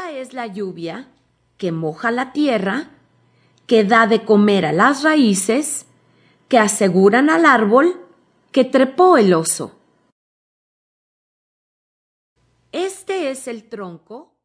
Esta es la lluvia que moja la tierra, que da de comer a las raíces, que aseguran al árbol que trepó el oso. Este es el tronco